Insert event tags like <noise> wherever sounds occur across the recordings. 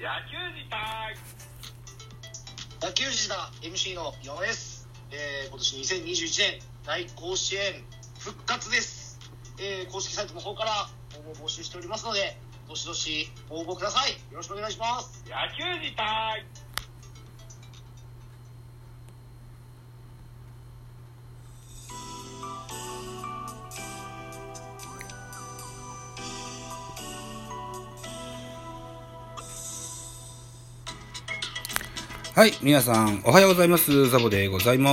野球自体。野球児だ MC の 4S、えー、今年2021年大甲子園復活です、えー、公式サイトの方から応募募集しておりますのでどしどし応募ください。よろしくお願いします。野球自体はい、皆さん、おはようございます。ザボでございま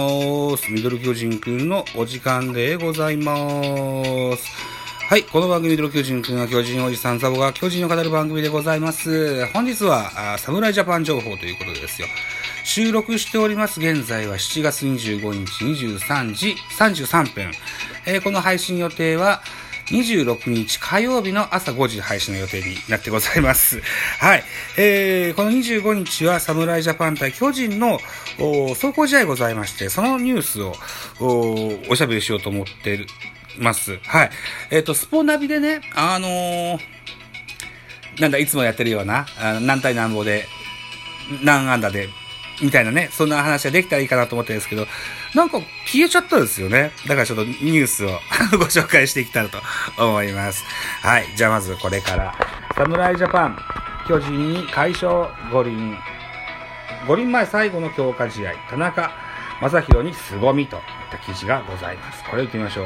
す。ミドル巨人くんのお時間でございます。はい、この番組ミドル巨人くんは巨人おじさんザボが巨人を語る番組でございます。本日は、侍ジャパン情報ということでですよ。収録しております現在は7月25日23時33分。えーこの配信予定は、26日火曜日の朝5時配信の予定になってございます。<laughs> はい。えー、この25日は侍ジャパン対巨人の走行試合ございまして、そのニュースをおしゃべりしようと思ってます。はい。えっ、と、スポナビでね、あのーなんだ、いつもやってるような、あ何対何歩で、何安打で、みたいなね、そんな話ができたらいいかなと思ってるんですけど、なんか消えちゃったんですよね。だからちょっとニュースを <laughs> ご紹介していきたいと思います。はい。じゃあまずこれから、侍ジャパン、巨人に快勝五輪。五輪前最後の強化試合、田中将大に凄みといった記事がございます。これを行ってみましょう。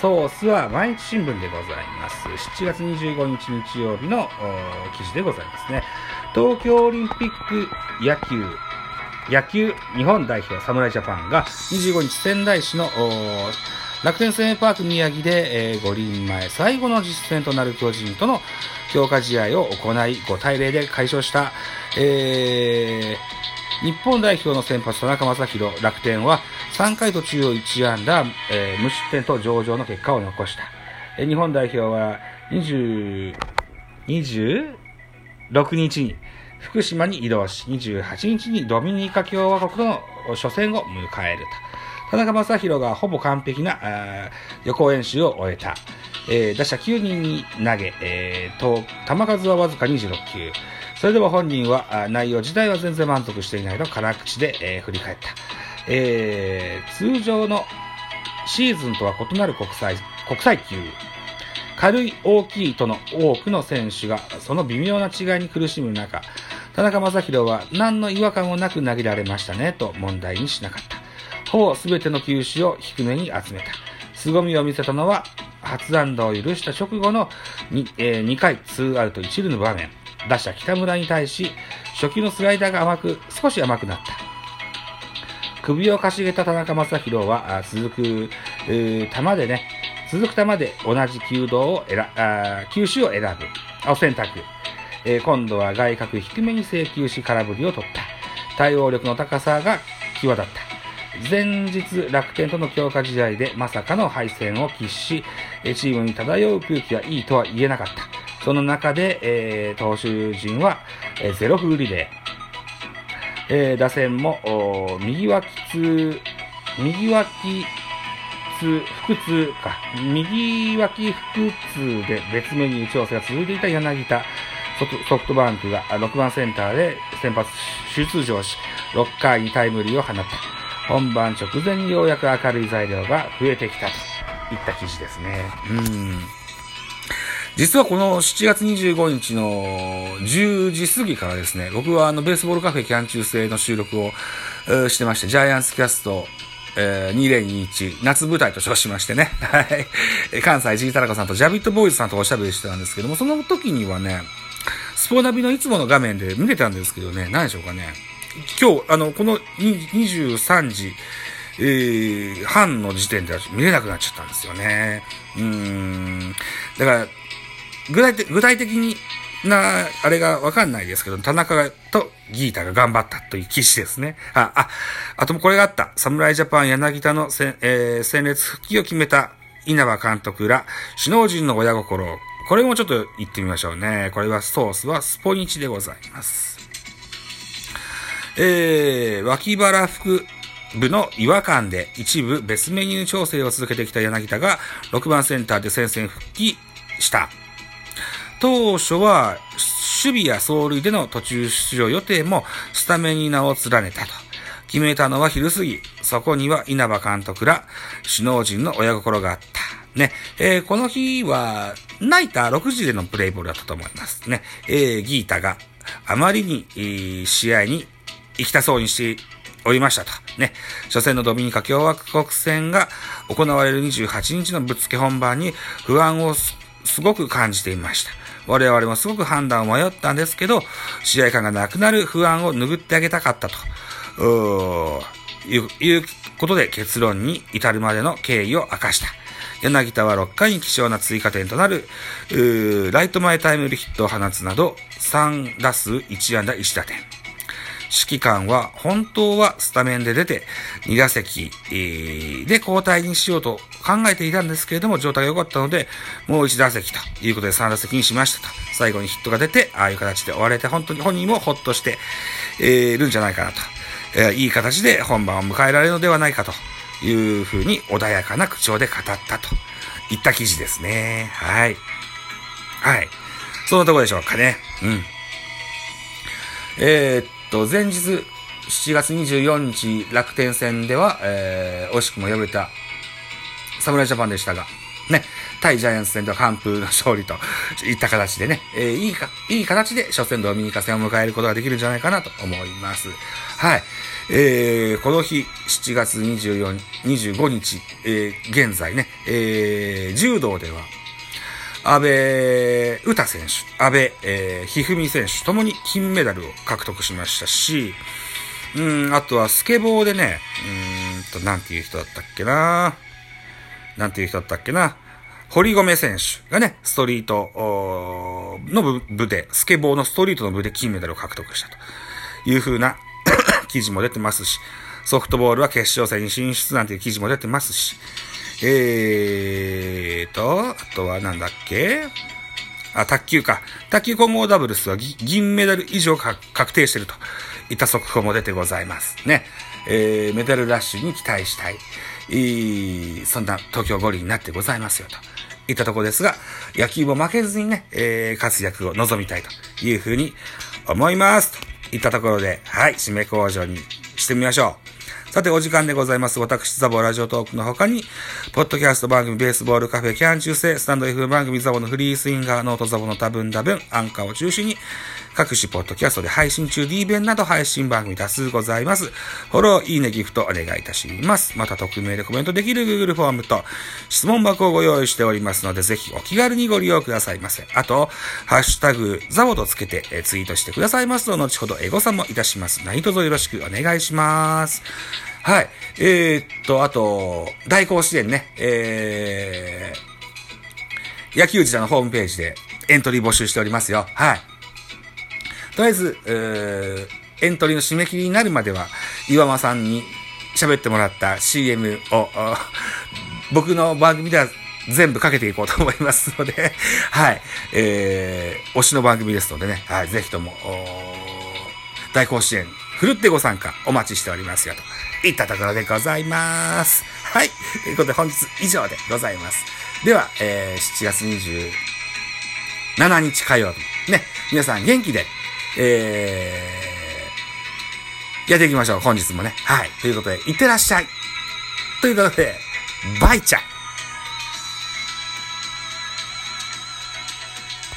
ソースは毎日新聞でございます。7月25日日曜日の記事でございますね。東京オリンピック野球野球日本代表侍ジャパンが25日仙台市の楽天生命パーク宮城で、えー五輪前最後の実戦となる巨人との強化試合を行い5対0で快勝した、えー日本代表の先発田中将大楽天は3回途中を1安打、えー無失点と上々の結果を残した、えー日本代表は20 26日に福島に移動し、28日にドミニカ共和国との初戦を迎えると。田中将大がほぼ完璧な予行演習を終えた。えー打者9人に投げ、えーと、球数はわずか26球。それでも本人は内容自体は全然満足していないと辛口で、えー振り返った。えー通常のシーズンとは異なる国際、国際球。軽い大きいとの多くの選手がその微妙な違いに苦しむ中、田中将大は何の違和感もなく投げられましたねと問題にしなかった。ほぼ全ての球種を低めに集めた。凄みを見せたのは初安打を許した直後の 2,、え2回2アウト1塁の場面。打者北村に対し初球のスライダーが甘く、少し甘くなった。首をかしげた田中将大は、続く、球でね、続く球で同じ球道を選、あ球種を選ぶ、を選択。えー今度は外角低めに制球し空振りを取った。対応力の高さが際立った。前日楽天との強化試合でまさかの敗戦を喫し、チームに漂う空気はいいとは言えなかった。その中で、えー投手陣は、えーゼロフリレー。えー打線も右脇痛、右脇痛、腹痛か、右脇腹痛で別メニュー調整が続いていた柳田ソフトバンクが6番センターで先発出場し、6回にタイムリーを放った。本番直前にようやく明るい材料が増えてきたといった記事ですね。うん。実はこの7月25日の10時過ぎからですね、僕はあのベースボールカフェキャン中制の収録を、してまして、ジャイアンツキャスト、えー2021夏舞台と称しましてね、<laughs> はい。関西 G タラコさんとジャビットボーイズさんとおしゃべりしてたんですけども、その時にはね、スポナビのいつもの画面で見れたんですけどね、何でしょうかね。今日、あの、この23時、えー半の時点では見れなくなっちゃったんですよね。うん。だから、具体的具体的にな、あれがわかんないですけど、田中とギータが頑張ったという記事ですね。あ、あ、あともこれがあった。侍ジャパン柳田のせ、えー戦列復帰を決めた稲葉監督ら首脳陣の親心。これもちょっと言ってみましょうね。これはソースはスポニチでございます。えー、脇腹腹部の違和感で一部別メニュー調整を続けてきた柳田が6番センターで戦線復帰した。当初は守備や走塁での途中出場予定もスタメンに名を連ねたと。決めたのは昼過ぎ。そこには稲葉監督ら首脳陣の親心があった。ね。えー、この日は、ナイター6時でのプレイボールだったと思いますね。えー、ギータがあまりに、えー、試合に行きたそうにしておりましたと。ね。初戦のドミニカ共和国戦が行われる28日のぶっつけ本番に不安をすごく感じていました。我々もすごく判断を迷ったんですけど、試合感がなくなる不安を拭ってあげたかったと。ういう、いうことで結論に至るまでの経緯を明かした。柳田は6回に希少な追加点となる、ライト前タイムリーヒットを放つなど、3打数1安打1打点。指揮官は本当はスタメンで出て2打席、で交代にしようと考えていたんですけれども状態が良かったのでもう1打席ということで3打席にしましたと。最後にヒットが出てああいう形で終われて本当に本人もほっとして、えー、るんじゃないかなと。えー、いい形で本番を迎えられるのではないかというふうに穏やかな口調で語ったといった記事ですね。はい。はい。そんなとこでしょうかね。うん。えー、っと、前日、7月24日楽天戦では、えー、惜しくも敗れた侍ジャパンでしたが、ね、対ジャイアンツ戦では完封の勝利といった形でね、えー、いいか、いい形で初戦ドミニカ戦を迎えることができるんじゃないかなと思います。はい。えー、この日、7月24、25日、えー、現在ね、えー、柔道では、安倍詩選手、安倍、えー、ひふみ選手ともに金メダルを獲得しましたし、うん、あとはスケボーでね、うんと、なんていう人だったっけななんていう人だったっけな堀米選手がね、ストリートの部で、スケボーのストリートの部で金メダルを獲得したという風な <coughs> 記事も出てますし、ソフトボールは決勝戦に進出なんていう記事も出てますし、えーと、あとはなんだっけ？あ、卓球か。卓球混合ダブルスは銀メダル以上確定しているといった速報も出てございます。ね。えー、メダルラッシュに期待したい。えー、そんな東京五輪になってございますよと。いったとこですが、野球も負けずにね、えー、活躍を望みたいというふうに思います。といったところで、はい、締め工場にしてみましょう。さて、お時間でございます。私、ザボラジオトークの他に、ポッドキャスト番組、ベースボールカフェ、キャン中世、スタンド F 番組、ザボのフリースインガー、ノートザボの多分多分、アンカーを中心に、各種ポッドキャストで配信中 D 弁など配信番組多数ございます。フォロー、いいね、ギフトお願いいたします。また匿名でコメントできる Google フォームと質問箱をご用意しておりますので、ぜひお気軽にご利用くださいませ。あと、ハッシュタグ、ザボとつけてツイートしてくださいますと、後ほどエゴさんもいたします。何卒よろしくお願いします。はい。えー、っと、あと、大甲子園ね、えー、野球自体のホームページでエントリー募集しておりますよ。はい。とりあえず、えー、エントリーの締め切りになるまでは、岩間さんに喋ってもらった CM を、僕の番組では全部かけていこうと思いますので、<laughs> はい、えー、推しの番組ですのでね、はい、ぜひとも、大甲子園、ふるってご参加お待ちしておりますよ、といったところでございます。はい。ということで本日以上でございます。では、えー、7月27日火曜日、ね、皆さん元気でえー、やっていきましょう、本日もね。はい。ということで、いってらっしゃい。ということで、バイチャ